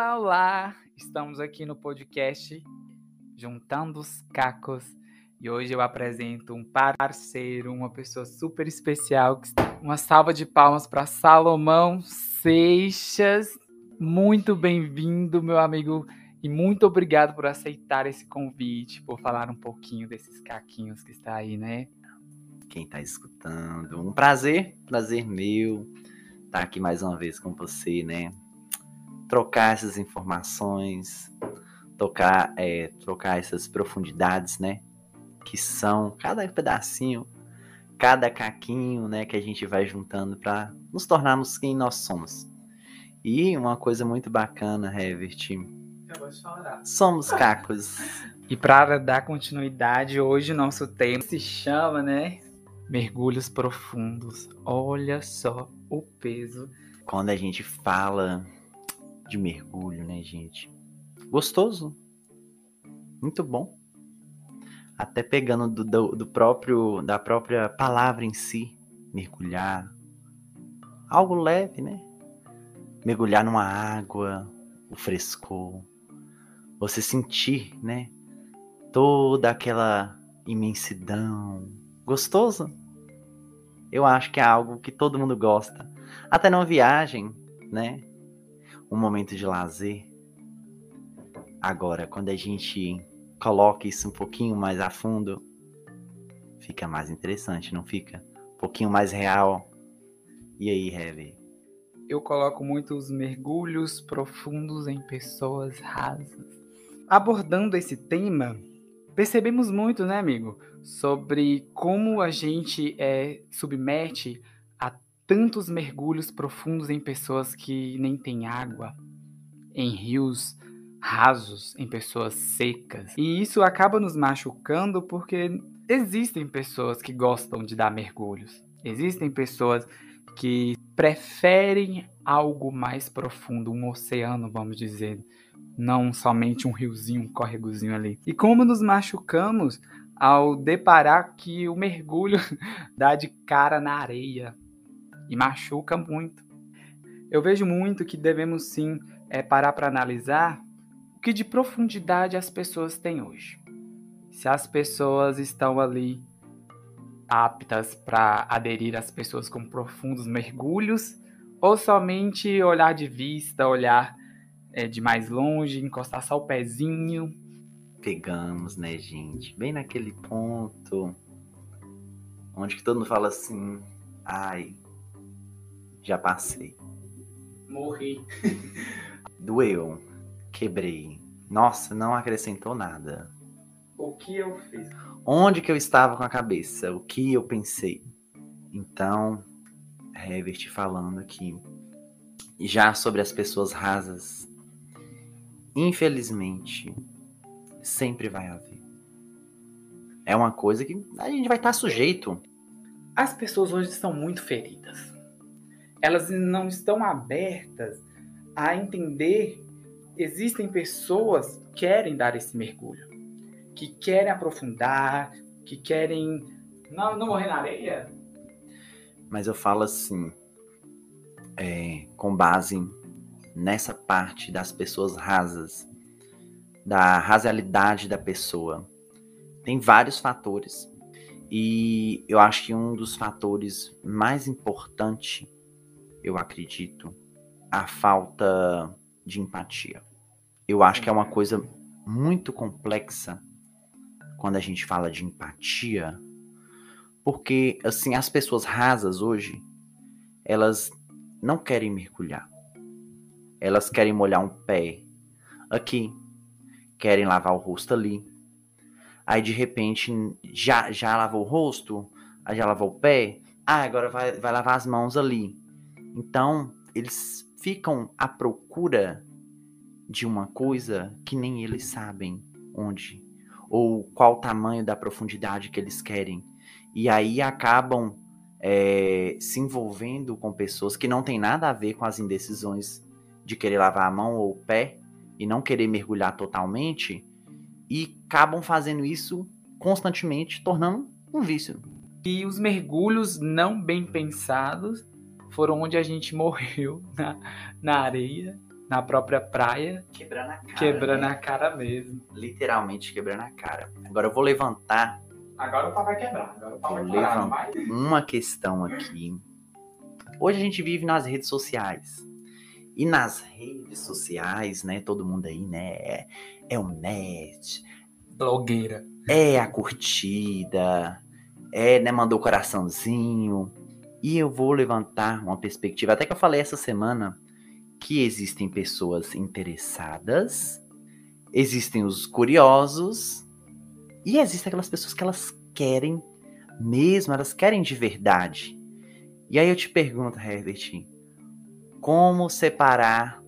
Olá, olá! Estamos aqui no podcast Juntando os Cacos e hoje eu apresento um parceiro, uma pessoa super especial. Uma salva de palmas para Salomão Seixas. Muito bem-vindo, meu amigo, e muito obrigado por aceitar esse convite, por falar um pouquinho desses caquinhos que está aí, né? Quem está escutando, um prazer, prazer meu estar aqui mais uma vez com você, né? Trocar essas informações, tocar, é, trocar essas profundidades, né? Que são cada pedacinho, cada caquinho, né? Que a gente vai juntando para nos tornarmos quem nós somos. E uma coisa muito bacana, Revert. Somos cacos. E para dar continuidade, hoje o nosso tema se chama, né? Mergulhos profundos. Olha só o peso. Quando a gente fala de mergulho, né, gente? Gostoso. Muito bom. Até pegando do, do, do próprio da própria palavra em si, mergulhar. Algo leve, né? Mergulhar numa água, o frescor. Você sentir, né? Toda aquela imensidão. Gostoso? Eu acho que é algo que todo mundo gosta. Até numa viagem, né? Um momento de lazer. Agora, quando a gente coloca isso um pouquinho mais a fundo, fica mais interessante, não fica? Um pouquinho mais real. E aí, Heavy? Eu coloco muitos mergulhos profundos em pessoas rasas. Abordando esse tema, percebemos muito, né, amigo, sobre como a gente é, submete tantos mergulhos profundos em pessoas que nem têm água, em rios rasos, em pessoas secas. E isso acaba nos machucando porque existem pessoas que gostam de dar mergulhos. Existem pessoas que preferem algo mais profundo, um oceano, vamos dizer, não somente um riozinho, um córregozinho ali. E como nos machucamos ao deparar que o mergulho dá de cara na areia, e machuca muito. Eu vejo muito que devemos sim é, parar para analisar o que de profundidade as pessoas têm hoje. Se as pessoas estão ali aptas para aderir às pessoas com profundos mergulhos, ou somente olhar de vista, olhar é, de mais longe, encostar só o pezinho. Pegamos, né, gente? Bem naquele ponto onde que todo mundo fala assim, ai, já passei. Morri. Doeu. Quebrei. Nossa, não acrescentou nada. O que eu fiz? Onde que eu estava com a cabeça? O que eu pensei? Então, Revert falando aqui. Já sobre as pessoas rasas. Infelizmente, sempre vai haver. É uma coisa que a gente vai estar sujeito. As pessoas hoje estão muito feridas elas não estão abertas a entender. Existem pessoas que querem dar esse mergulho, que querem aprofundar, que querem. Não, não morrer na areia? Mas eu falo assim, é, com base nessa parte das pessoas rasas, da rasalidade da pessoa. Tem vários fatores. E eu acho que um dos fatores mais importantes eu acredito, a falta de empatia. Eu acho que é uma coisa muito complexa quando a gente fala de empatia, porque assim as pessoas rasas hoje, elas não querem mergulhar. Elas querem molhar um pé aqui, querem lavar o rosto ali. Aí de repente já já lavou o rosto, aí já lavou o pé, ah, agora vai, vai lavar as mãos ali. Então, eles ficam à procura de uma coisa que nem eles sabem onde ou qual o tamanho da profundidade que eles querem. E aí acabam é, se envolvendo com pessoas que não têm nada a ver com as indecisões de querer lavar a mão ou o pé e não querer mergulhar totalmente e acabam fazendo isso constantemente, tornando um vício. E os mergulhos não bem pensados foram onde a gente morreu na, na areia na própria praia, quebrando a cara. quebrando né? a cara mesmo. Literalmente quebrando a cara. Agora eu vou levantar Agora o pau vai quebrar. Agora o pau vai vai quebrar, uma questão aqui. Hoje a gente vive nas redes sociais. E nas redes sociais, né? Todo mundo aí, né? É, é o net, Blogueira. é a curtida, é, né? Mandou o coraçãozinho. E eu vou levantar uma perspectiva. Até que eu falei essa semana que existem pessoas interessadas, existem os curiosos e existem aquelas pessoas que elas querem mesmo, elas querem de verdade. E aí eu te pergunto, Herbert, como separar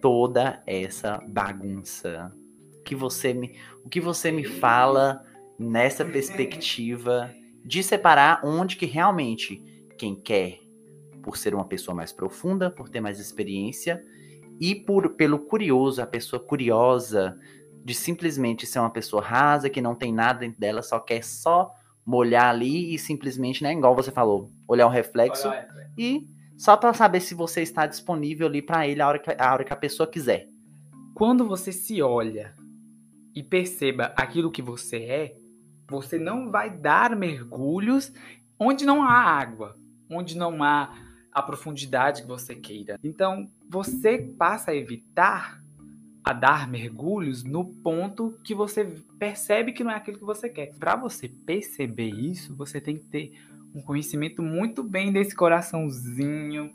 toda essa bagunça? O que você me, o que você me fala nessa perspectiva de separar onde que realmente quem quer por ser uma pessoa mais profunda, por ter mais experiência e por pelo curioso, a pessoa curiosa de simplesmente ser uma pessoa rasa que não tem nada dentro dela, só quer só molhar ali e simplesmente, né, igual você falou, olhar o reflexo Olha, e só para saber se você está disponível ali para ele a hora, que, a hora que a pessoa quiser. Quando você se olha e perceba aquilo que você é, você não vai dar mergulhos onde não há água, onde não há a profundidade que você queira. Então, você passa a evitar a dar mergulhos no ponto que você percebe que não é aquilo que você quer. Para você perceber isso, você tem que ter um conhecimento muito bem desse coraçãozinho,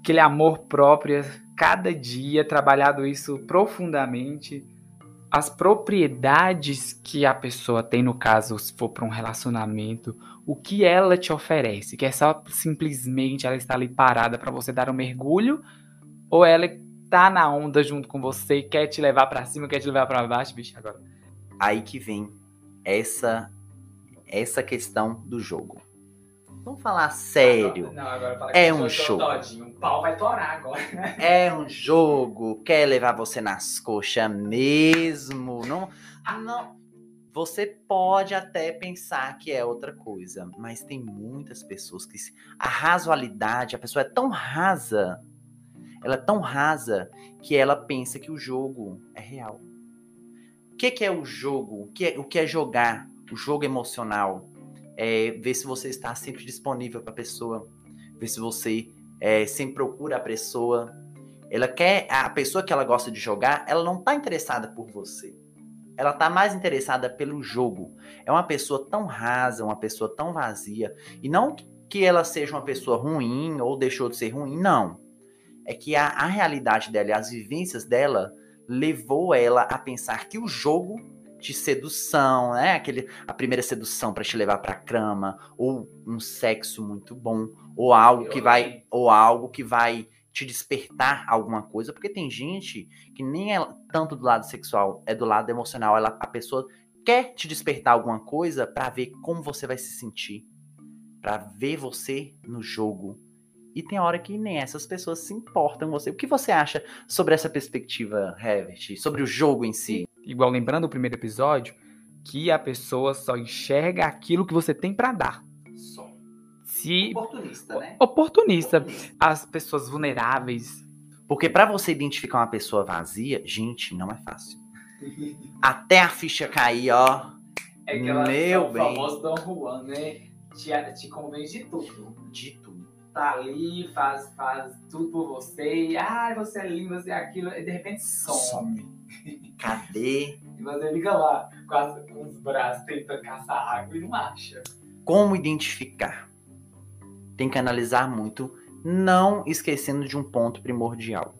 aquele amor próprio, cada dia trabalhado isso profundamente. As propriedades que a pessoa tem, no caso, se for para um relacionamento, o que ela te oferece, que é só simplesmente ela estar ali parada para você dar um mergulho, ou ela tá na onda junto com você, quer te levar para cima, quer te levar para baixo, bicho, agora. Aí que vem essa essa questão do jogo. Vamos falar sério. Não, agora É um show. todinho, O pau vai torar agora. É um jogo, quer levar você nas coxas mesmo. Não, não. Você pode até pensar que é outra coisa, mas tem muitas pessoas que a razoalidade, a pessoa é tão rasa, ela é tão rasa que ela pensa que o jogo é real. O que, que é o jogo? O que é, o que é jogar? O jogo emocional é ver se você está sempre disponível para a pessoa, ver se você é, sempre procura a pessoa. Ela quer a pessoa que ela gosta de jogar, ela não tá interessada por você. Ela tá mais interessada pelo jogo. É uma pessoa tão rasa, uma pessoa tão vazia. E não que ela seja uma pessoa ruim ou deixou de ser ruim, não. É que a, a realidade dela as vivências dela levou ela a pensar que o jogo de sedução, né? Aquele, a primeira sedução para te levar para cama, ou um sexo muito bom, ou algo que vai, ou algo que vai te despertar alguma coisa, porque tem gente que nem é tanto do lado sexual, é do lado emocional. Ela, a pessoa quer te despertar alguma coisa para ver como você vai se sentir, para ver você no jogo. E tem hora que nem essas pessoas se importam com você. O que você acha sobre essa perspectiva, Herbert? Sobre o jogo em si? Igual lembrando o primeiro episódio, que a pessoa só enxerga aquilo que você tem para dar. Só. Se Oportunista, né? oportunista, as pessoas vulneráveis, Porque para você identificar uma pessoa vazia, gente, não é fácil. Até a ficha cair, ó. é que elas Meu são o bem. famoso Dom Juan, né? Te, te convence de tudo. De tudo. Tá ali, faz, faz tudo por você, e ai, você é lindo, você é aquilo, e de repente some. Cadê? E você fica lá com, as- com os braços tentando caçar água e não acha. Como identificar? Tem que analisar muito, não esquecendo de um ponto primordial.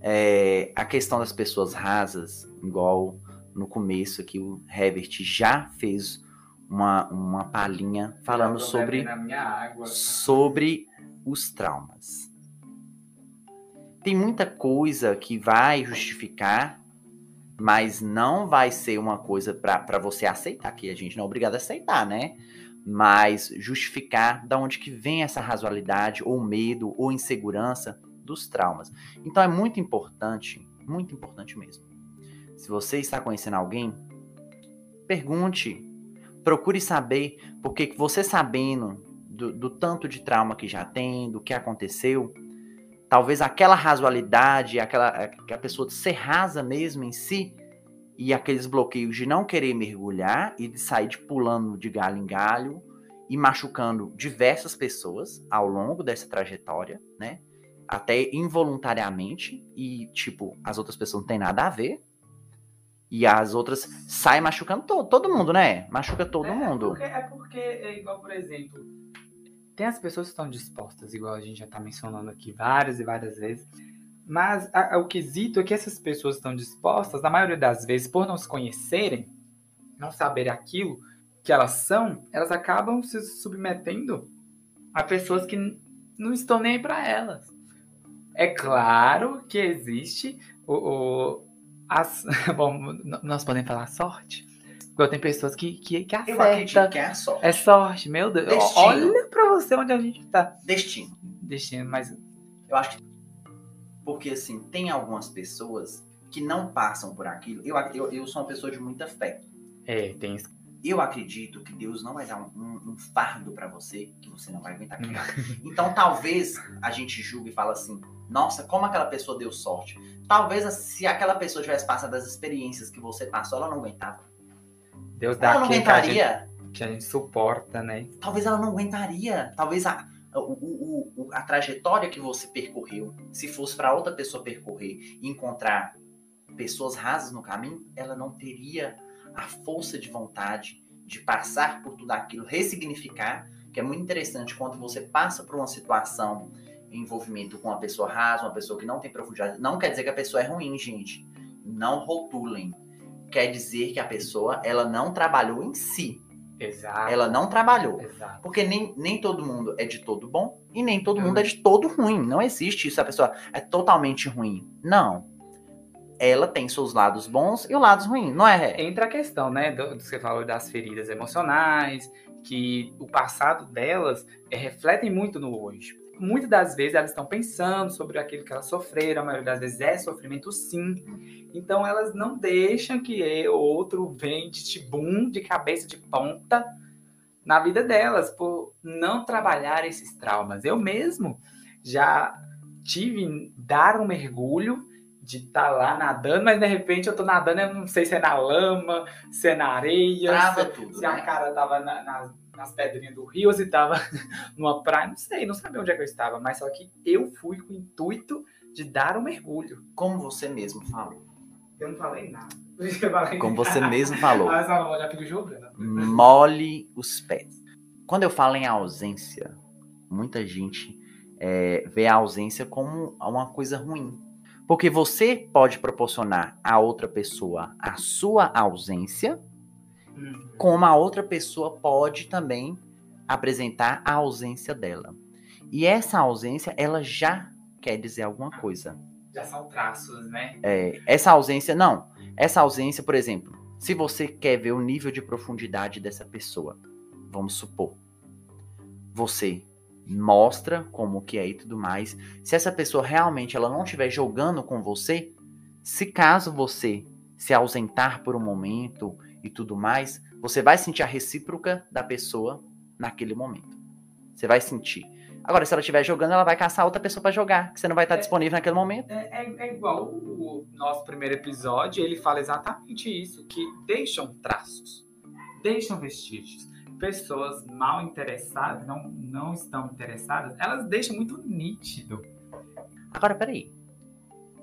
É, a questão das pessoas rasas, igual no começo aqui o Herbert já fez uma, uma palhinha falando sobre sobre os traumas. Tem muita coisa que vai justificar, mas não vai ser uma coisa para você aceitar, que a gente não é obrigado a aceitar, né? Mas justificar da onde que vem essa razoabilidade, ou medo, ou insegurança dos traumas. Então é muito importante, muito importante mesmo. Se você está conhecendo alguém, pergunte, procure saber, porque você sabendo do, do tanto de trauma que já tem, do que aconteceu, talvez aquela razoalidade, aquela que a pessoa ser rasa mesmo em si, e aqueles bloqueios de não querer mergulhar e de sair de pulando de galho em galho e machucando diversas pessoas ao longo dessa trajetória, né? Até involuntariamente e tipo, as outras pessoas não têm nada a ver. E as outras saem machucando todo, todo mundo, né? Machuca todo é, mundo. Porque, é porque, é igual, por exemplo, tem as pessoas que estão dispostas, igual a gente já tá mencionando aqui várias e várias vezes, mas a, a, o quesito é que essas pessoas estão dispostas, na maioria das vezes, por não se conhecerem, não saberem aquilo que elas são, elas acabam se submetendo a pessoas que não estão nem aí para elas. É claro que existe o, o as, bom, nós podemos falar sorte. Porque tem pessoas que, que, que acertam. que é sorte. É sorte, meu Deus. Destino. Olha pra você onde a gente tá. Destino. Destino, mas. Eu acho que. Porque, assim, tem algumas pessoas que não passam por aquilo. Eu, eu, eu sou uma pessoa de muita fé. É, tem isso. Eu acredito que Deus não vai dar um, um, um fardo para você que você não vai aguentar carregar. então, talvez a gente julgue e fala assim: nossa, como aquela pessoa deu sorte. Talvez se aquela pessoa tivesse passado das experiências que você passou, ela não aguentava. Deus dá ela não aguentaria. Que a, gente, que a gente suporta, né? Talvez ela não aguentaria. Talvez a, o, o, a trajetória que você percorreu, se fosse para outra pessoa percorrer e encontrar pessoas rasas no caminho, ela não teria a força de vontade de passar por tudo aquilo, ressignificar, que é muito interessante quando você passa por uma situação em envolvimento com uma pessoa rasa, uma pessoa que não tem profundidade. Não quer dizer que a pessoa é ruim, gente. Não rotulem. Quer dizer que a pessoa ela não trabalhou em si. Exato. Ela não trabalhou. Exato. Porque nem, nem todo mundo é de todo bom e nem todo mundo é de todo ruim. Não existe isso. A pessoa é totalmente ruim. Não ela tem seus lados bons e os lados ruins, não é? Entra a questão, né, do, do que você falou das feridas emocionais, que o passado delas é, refletem muito no hoje. Muitas das vezes elas estão pensando sobre aquilo que elas sofreram, a maioria das vezes é sofrimento sim. Então elas não deixam que outro venha de tibum, de cabeça de ponta, na vida delas, por não trabalhar esses traumas. Eu mesmo já tive dar um mergulho de estar tá lá nadando, mas de repente eu tô nadando, eu não sei se é na lama, se é na areia, Trava se, tudo, se né? a cara tava na, na, nas pedrinhas do rio, ou se tava numa praia, não sei, não sabia onde é que eu estava, mas só que eu fui com o intuito de dar um mergulho. Como você mesmo falou. Eu não falei nada. Como você mesmo falou. Mas eu já fico jogando. Mole os pés. Quando eu falo em ausência, muita gente é, vê a ausência como uma coisa ruim. Porque você pode proporcionar a outra pessoa a sua ausência, Uhum. como a outra pessoa pode também apresentar a ausência dela. E essa ausência, ela já quer dizer alguma coisa. Já são traços, né? É, essa ausência, não. Essa ausência, por exemplo, se você quer ver o nível de profundidade dessa pessoa, vamos supor, você mostra como que é e tudo mais. Se essa pessoa realmente ela não estiver jogando com você, se caso você se ausentar por um momento e tudo mais, você vai sentir a recíproca da pessoa naquele momento. Você vai sentir. Agora, se ela estiver jogando, ela vai caçar outra pessoa para jogar, que você não vai estar É. disponível naquele momento. É, é- é igual o nosso primeiro episódio, ele fala exatamente isso, que deixam traços, deixam vestígios. Pessoas mal interessadas, não, não estão interessadas, elas deixam muito nítido. Agora, peraí.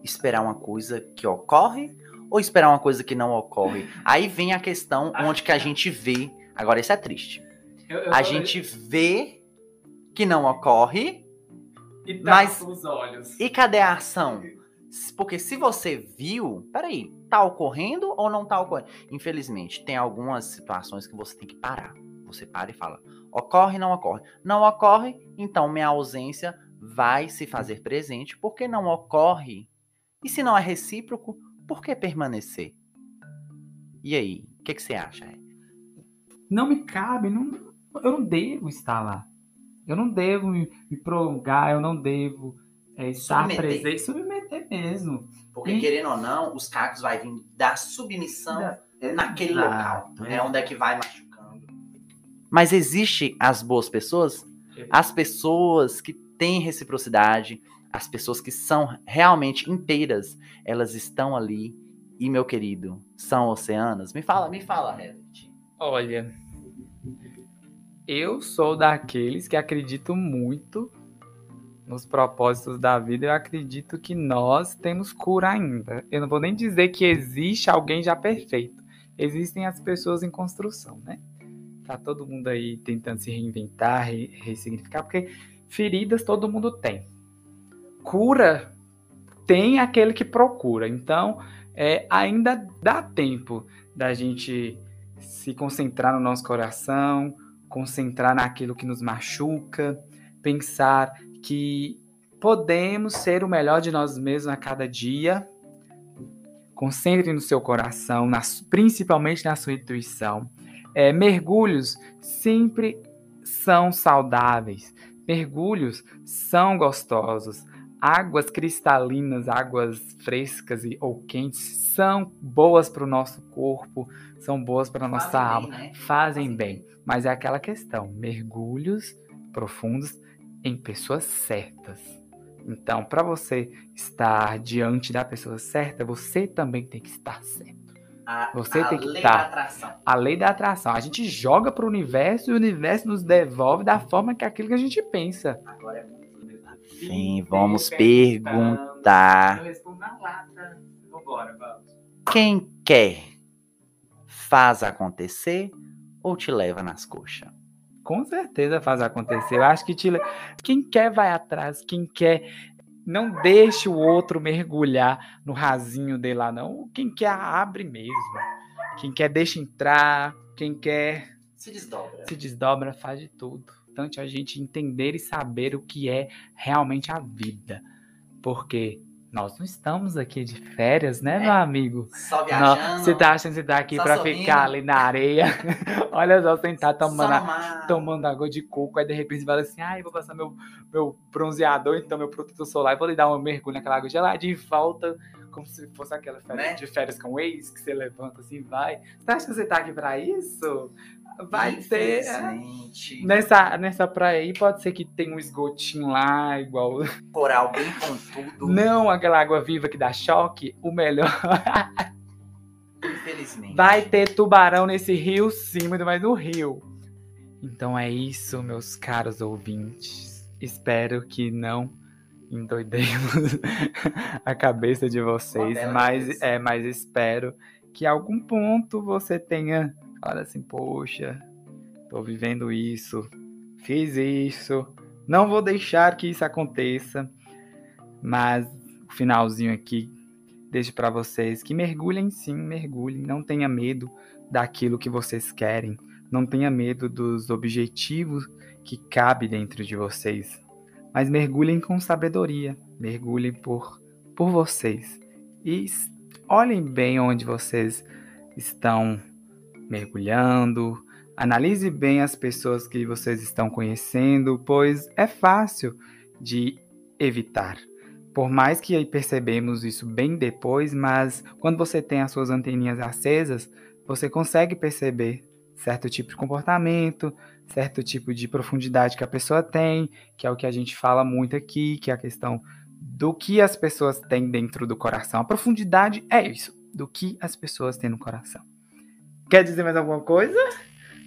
Esperar uma coisa que ocorre ou esperar uma coisa que não ocorre? Aí vem a questão onde que a gente vê. Agora, isso é triste. Eu- eu- A gente vê que não ocorre e mas- tapa os olhos. e cadê a ação? Porque se você viu, peraí, tá ocorrendo ou não tá ocorrendo? Infelizmente, tem algumas situações que você tem que parar. Você para e fala: ocorre, não ocorre. Não ocorre, então minha ausência vai se fazer presente, porque não ocorre. E se não é recíproco, por que permanecer? E aí, o que, que você acha? Não me cabe, não, eu não devo estar lá. Eu não devo me, me prolongar, eu não devo é, estar Submeter. presente, submeter mesmo. Porque, Hum. querendo ou não, os cacos vai vir da submissão naquele Exato, local. É onde é que vai machucando. Mas existe as boas pessoas? As pessoas que têm reciprocidade, As pessoas que são realmente inteiras, elas estão ali. E, meu querido, são oceanos? Me fala, me fala, Reddit. Olha, eu sou daqueles que acreditam muito nos propósitos da vida. Eu acredito que nós temos cura ainda. Eu não vou nem dizer que existe alguém já perfeito. Existem as pessoas em construção, né? Tá todo mundo aí tentando se reinventar, re ressignificar, porque feridas todo mundo tem. Cura tem aquele que procura. Então, é, ainda dá tempo da gente se concentrar no nosso coração, concentrar naquilo que nos machuca, pensar que podemos ser o melhor de nós mesmos a cada dia. Concentre no seu coração, na, principalmente na sua intuição. É, mergulhos sempre são saudáveis. Mergulhos são gostosos águas cristalinas, águas frescas e, ou quentes são boas para o nosso corpo, são boas para a nossa Fazem alma, bem, né? fazem bem. Mas é aquela questão: mergulhos profundos em pessoas certas. Então, para você estar diante da pessoa certa, você também tem que estar certo. A, você a tem que lei estar. da atração. A lei da atração. A gente joga para o universo e o universo nos devolve da forma que é aquilo que a gente pensa. Agora é muito Sim, vamos perguntar. Eu respondo na lata. Vambora, vamos. Quem quer faz acontecer ou te leva nas coxas? Com certeza faz acontecer. Eu acho que te... quem quer vai atrás, quem quer não deixe o outro mergulhar no rasinho dele lá, não. Quem quer abre mesmo. Quem quer deixa entrar, quem quer se desdobra. Se desdobra, faz de tudo importante a gente entender e saber o que é realmente a vida. Porque nós não estamos aqui de férias, né, é, meu amigo? Só viajando. você tá achando que você tá aqui para ficar ali na areia? Olha só, sentar tomando, a, tomando água de coco, aí de repente você fala assim, ai, ah, vou passar meu, meu bronzeador, então meu protetor solar, vou lhe dar um mergulho naquela água gelada e volta, como se fosse aquela férias, né? de férias com ex, que você levanta assim, vai. Você acha que você tá aqui para isso? vai ter. É, nessa, nessa praia aí pode ser que tenha um esgotinho lá, igual. Coral bem com tudo. Não aquela água viva que dá choque. O melhor. Infelizmente. Vai ter tubarão nesse rio, sim, muito mais no rio. Então é isso, meus caros ouvintes. Espero que não endoidemos a cabeça de vocês, mas, é, mas espero que algum ponto você tenha Fala assim, poxa, tô vivendo isso, fiz isso, não vou deixar que isso aconteça. Mas o finalzinho aqui deixo para vocês que mergulhem sim, mergulhem, não tenha medo daquilo que vocês querem, não tenha medo dos objetivos que cabe dentro de vocês, mas mergulhem com sabedoria, mergulhem por por vocês e olhem bem onde vocês estão mergulhando. Analise bem as pessoas que vocês estão conhecendo, pois é fácil de evitar. Por mais que percebemos isso bem depois, mas quando você tem as suas anteninhas acesas, você consegue perceber certo tipo de comportamento, certo tipo de profundidade que a pessoa tem, que é o que a gente fala muito aqui, que é a questão do que as pessoas têm dentro do coração. A profundidade é isso, do que as pessoas têm no coração. Quer dizer mais alguma coisa?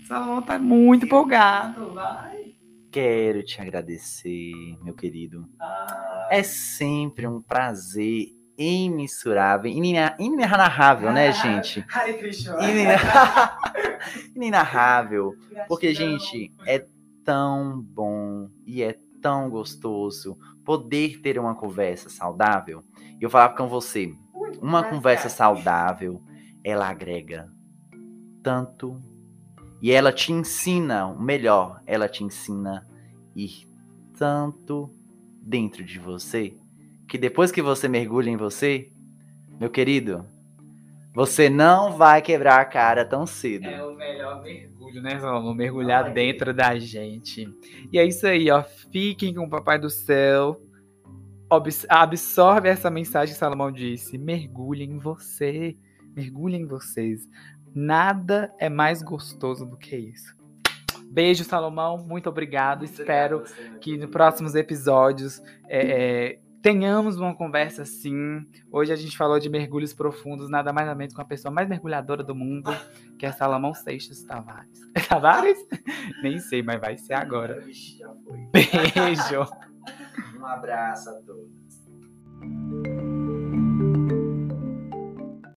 Salomão tá muito empolgado, vai. Quero te agradecer, meu querido. Ah. É sempre um prazer imensurável, inenarrável, né, ah, gente? Hare Krishna. Inenarrável. Porque, gente, é tão bom e é tão gostoso poder ter uma conversa saudável. E eu falava com você, uma conversa saudável, ela agrega tanto. E ela te ensina, o melhor, ela te ensina ir tanto dentro de você, que depois que você mergulha em você, meu querido, você não vai quebrar a cara tão cedo. É o melhor mergulho, né, Salomão? Mergulhar Ai. dentro da gente. E é isso aí, ó. Fiquem com o Papai do Céu. Absorve essa mensagem que Salomão disse. Mergulhe em você. Mergulhe em vocês. Nada é mais gostoso do que isso. Beijo, Salomão. Muito obrigado. Espero que nos próximos episódios é, é, tenhamos uma conversa assim. Hoje a gente falou de mergulhos profundos, nada mais nada menos com a pessoa mais mergulhadora do mundo, que é Salomão Seixas Tavares. Tavares? Nem sei, mas vai ser agora. Beijo. Um abraço a todos.